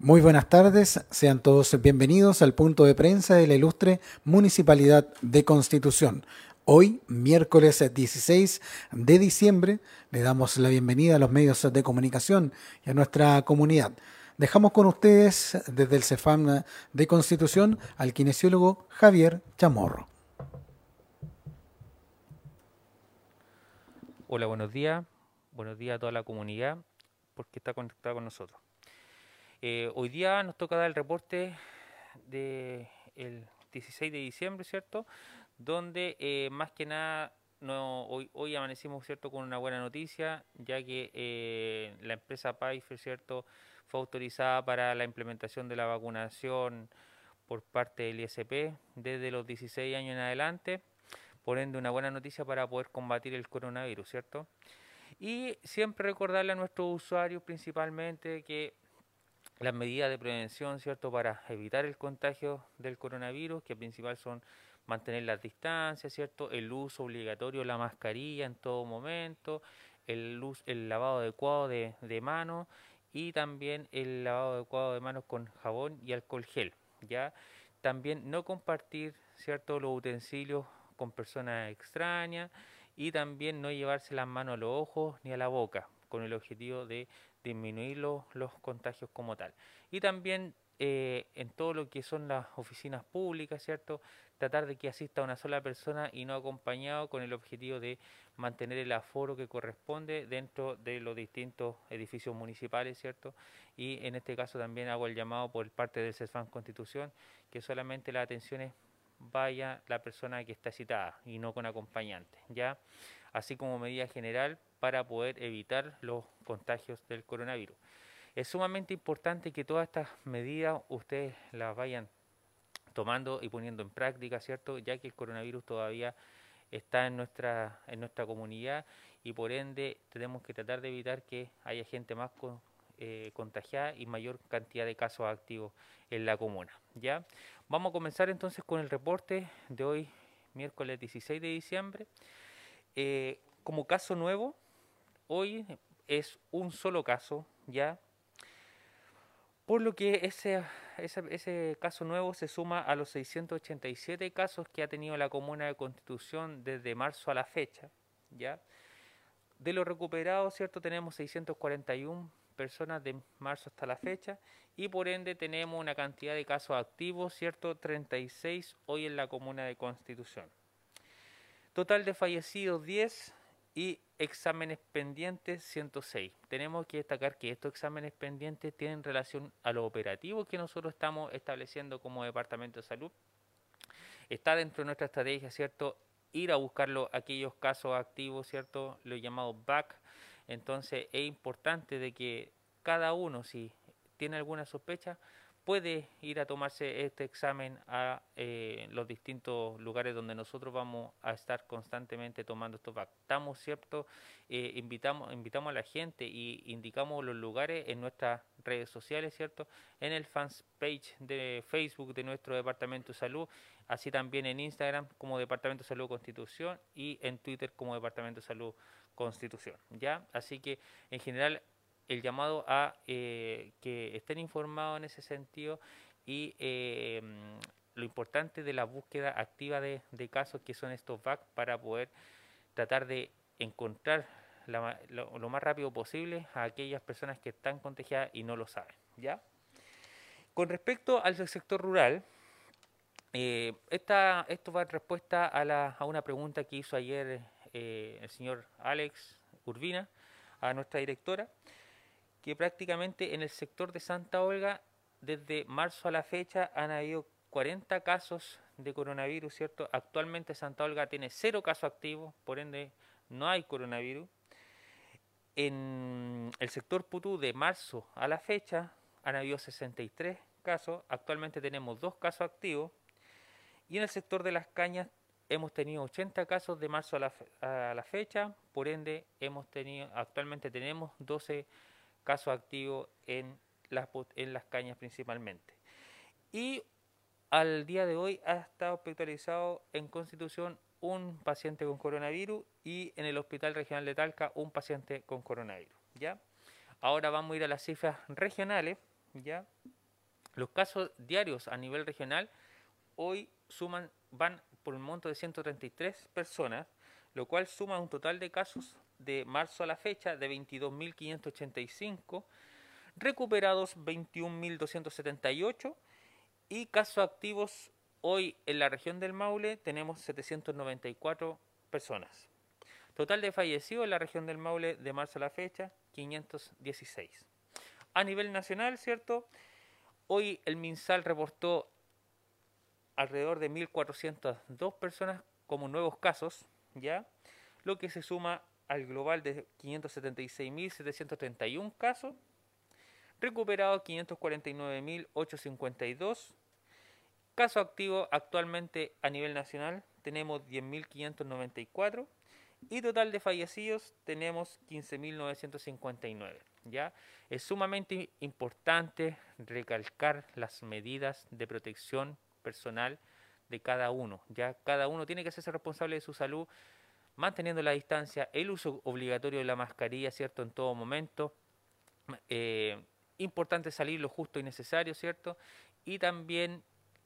Muy buenas tardes, sean todos bienvenidos al punto de prensa de la ilustre Municipalidad de Constitución. Hoy, miércoles 16 de diciembre, le damos la bienvenida a los medios de comunicación y a nuestra comunidad. Dejamos con ustedes desde el CEFAM de Constitución al kinesiólogo Javier Chamorro. Hola, buenos días. Buenos días a toda la comunidad porque está conectada con nosotros. Eh, hoy día nos toca dar el reporte del 16 de diciembre, ¿cierto? Donde eh, más que nada hoy amanecimos, ¿cierto? Con una buena noticia, ya que eh, la empresa Pfizer, ¿cierto? Fue autorizada para la implementación de la vacunación por parte del ISP desde los 16 años en adelante, por ende una buena noticia para poder combatir el coronavirus, ¿cierto? Y siempre recordarle a nuestros usuarios principalmente que las medidas de prevención, ¿cierto? Para evitar el contagio del coronavirus, que principal son mantener las distancias, ¿cierto? El uso obligatorio de la mascarilla en todo momento, el, el lavado adecuado de, de manos y también el lavado adecuado de manos con jabón y alcohol gel, ¿ya? También no compartir, ¿cierto? Los utensilios con personas extrañas y también no llevarse las manos a los ojos ni a la boca, con el objetivo de disminuir los, contagios como tal. Y también eh, en todo lo que son las oficinas públicas, ¿cierto? Tratar de que asista una sola persona y no acompañado con el objetivo de mantener el aforo que corresponde dentro de los distintos edificios municipales, ¿cierto? Y en este caso también hago el llamado por parte del CESFAN Constitución que solamente las atenciones vaya la persona que está citada y no con acompañante, ¿ya? Así como medida general para poder evitar los contagios del coronavirus. Es sumamente importante que todas estas medidas ustedes las vayan tomando y poniendo en práctica, ¿cierto? Ya que el coronavirus todavía está en nuestra, en nuestra comunidad y por ende tenemos que tratar de evitar que haya gente más eh, contagiada y mayor cantidad de casos activos en la comuna. ¿ya? Vamos a comenzar entonces con el reporte de hoy, miércoles 16 de diciembre. Eh, como caso nuevo, hoy es un solo caso, ¿ya? Por lo que ese, ese, caso nuevo se suma a los 687 casos que ha tenido la Comuna de Constitución desde marzo a la fecha, ¿ya? De los recuperados, ¿cierto? Tenemos 641 personas de marzo hasta la fecha y por ende tenemos una cantidad de casos activos, ¿cierto? 36 hoy en la Comuna de Constitución. Total de fallecidos 10, y exámenes pendientes 106. Tenemos que destacar que estos exámenes pendientes tienen relación a lo operativo que nosotros estamos estableciendo como Departamento de Salud. Está dentro de nuestra estrategia, ¿cierto? Ir a buscarlo aquellos casos activos, ¿cierto? Lo llamado back. Entonces es importante de que cada uno, si tiene alguna sospecha, puede ir a tomarse este examen a eh, los distintos lugares donde nosotros vamos a estar constantemente tomando estos Estamos, ¿cierto? Eh, invitamos, invitamos a la gente y indicamos los lugares en nuestras redes sociales, ¿cierto? En el fans page de Facebook de nuestro Departamento de Salud, así también en Instagram como Departamento de Salud Constitución y en Twitter como Departamento de Salud Constitución, ¿ya? Así que en general el llamado a eh, que estén informados en ese sentido y eh, lo importante de la búsqueda activa de, casos que son estos VAC para poder tratar de encontrar lo, más rápido posible a aquellas personas que están contagiadas y no lo saben. ¿ya? Con respecto al sector rural, eh, esta, esto va en respuesta a, la, a una pregunta que hizo ayer el señor Alex Urbina a nuestra directora que prácticamente en el sector de Santa Olga, desde marzo a la fecha, han habido 40 casos de coronavirus, ¿cierto? Actualmente Santa Olga tiene cero casos activos, por ende no hay coronavirus. En el sector Putú, de marzo a la fecha, han habido 63 casos, actualmente tenemos dos casos activos. Y en el sector de las cañas hemos tenido 80 casos de marzo a la, a la fecha, por ende hemos tenido, actualmente tenemos 12 caso activo en las, en las cañas principalmente. Y al día de hoy ha estado hospitalizado en Constitución un paciente con coronavirus y en el Hospital Regional de Talca un paciente con coronavirus. ¿ya? Ahora vamos a ir a las cifras regionales ¿ya? Los casos diarios a nivel regional hoy suman, van por un monto de 133 personas, lo cual suma un total de casos de marzo a la fecha de 22.585, recuperados 21.278 y casos activos hoy en la región del Maule tenemos 794 personas. Total de fallecidos en la región del Maule de marzo a la fecha, 516. A nivel nacional, ¿cierto? Hoy el MinSal reportó alrededor de 1.402 personas como nuevos casos, ¿ya? Lo que se suma al global de 576.731 casos, recuperados 549.852, caso activo actualmente a nivel nacional tenemos 10.594 y total de fallecidos tenemos 15.959. ¿ya? Es sumamente importante recalcar las medidas de protección personal de cada uno. Ya cada uno tiene que ser responsable de su salud, manteniendo la distancia, el uso obligatorio de la mascarilla, ¿cierto? En todo momento. Eh, importante salir lo justo y necesario, ¿cierto? Y también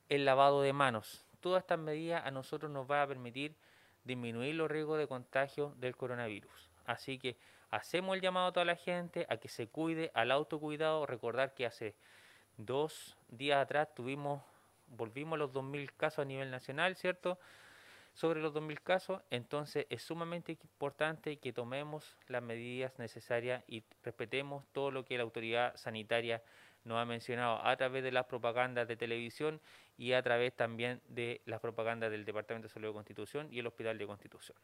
el lavado de manos. Todas estas medidas a nosotros nos va a permitir disminuir los riesgos de contagio del coronavirus. Así que hacemos el llamado a toda la gente a que se cuide, al autocuidado. Recordar que hace dos días atrás tuvimos, volvimos a los 2.000 casos a nivel nacional, ¿cierto? Sobre los 2.000 casos, entonces es sumamente importante que tomemos las medidas necesarias y respetemos todo lo que la autoridad sanitaria nos ha mencionado a través de las propagandas de televisión y a través también de las propagandas del Departamento de Salud de Constitución y el Hospital de Constitución.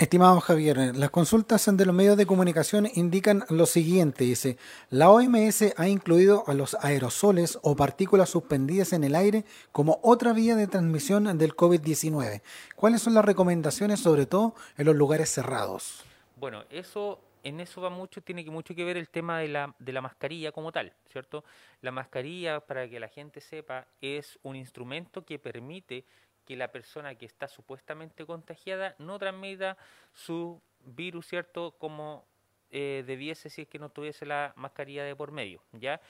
Estimado Javier, las consultas de los medios de comunicación indican lo siguiente, dice, la OMS ha incluido a los aerosoles o partículas suspendidas en el aire como otra vía de transmisión del COVID-19. ¿Cuáles son las recomendaciones, sobre todo en los lugares cerrados? Bueno, eso en eso va mucho, tiene mucho que ver el tema de la, de la mascarilla como tal, ¿cierto? La mascarilla, para que la gente sepa, es un instrumento que permite que la persona que está supuestamente contagiada no transmita su virus, ¿cierto? Como eh, debiese si es que no tuviese la mascarilla de por medio, ¿ya?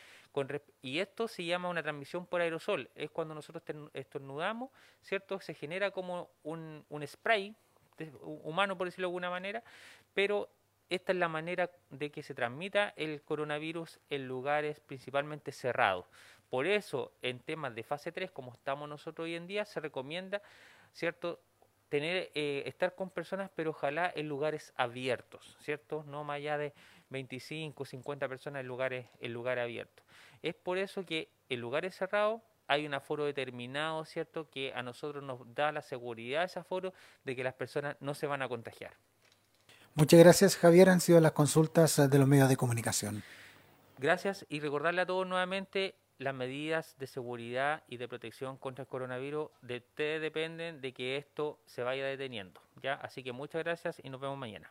Y esto se llama una transmisión por aerosol, es cuando nosotros estornudamos, ¿cierto? Se genera como un spray humano, por decirlo de alguna manera, pero esta es la manera de que se transmita el coronavirus en lugares principalmente cerrados. Por eso, en temas de fase 3, como estamos nosotros hoy en día, se recomienda, ¿cierto?, tener eh, estar con personas, pero ojalá en lugares abiertos, ¿cierto? No más allá de 25, 50 personas en lugares en lugares abiertos. Es por eso que en lugares cerrados hay un aforo determinado, ¿cierto? Que a nosotros nos da la seguridad ese aforo de que las personas no se van a contagiar. Muchas gracias, Javier. Han sido las consultas de los medios de comunicación. Gracias y recordarle a todos nuevamente las medidas de seguridad y de protección contra el coronavirus de ustedes dependen de que esto se vaya deteniendo. ¿ya? Así que muchas gracias y nos vemos mañana.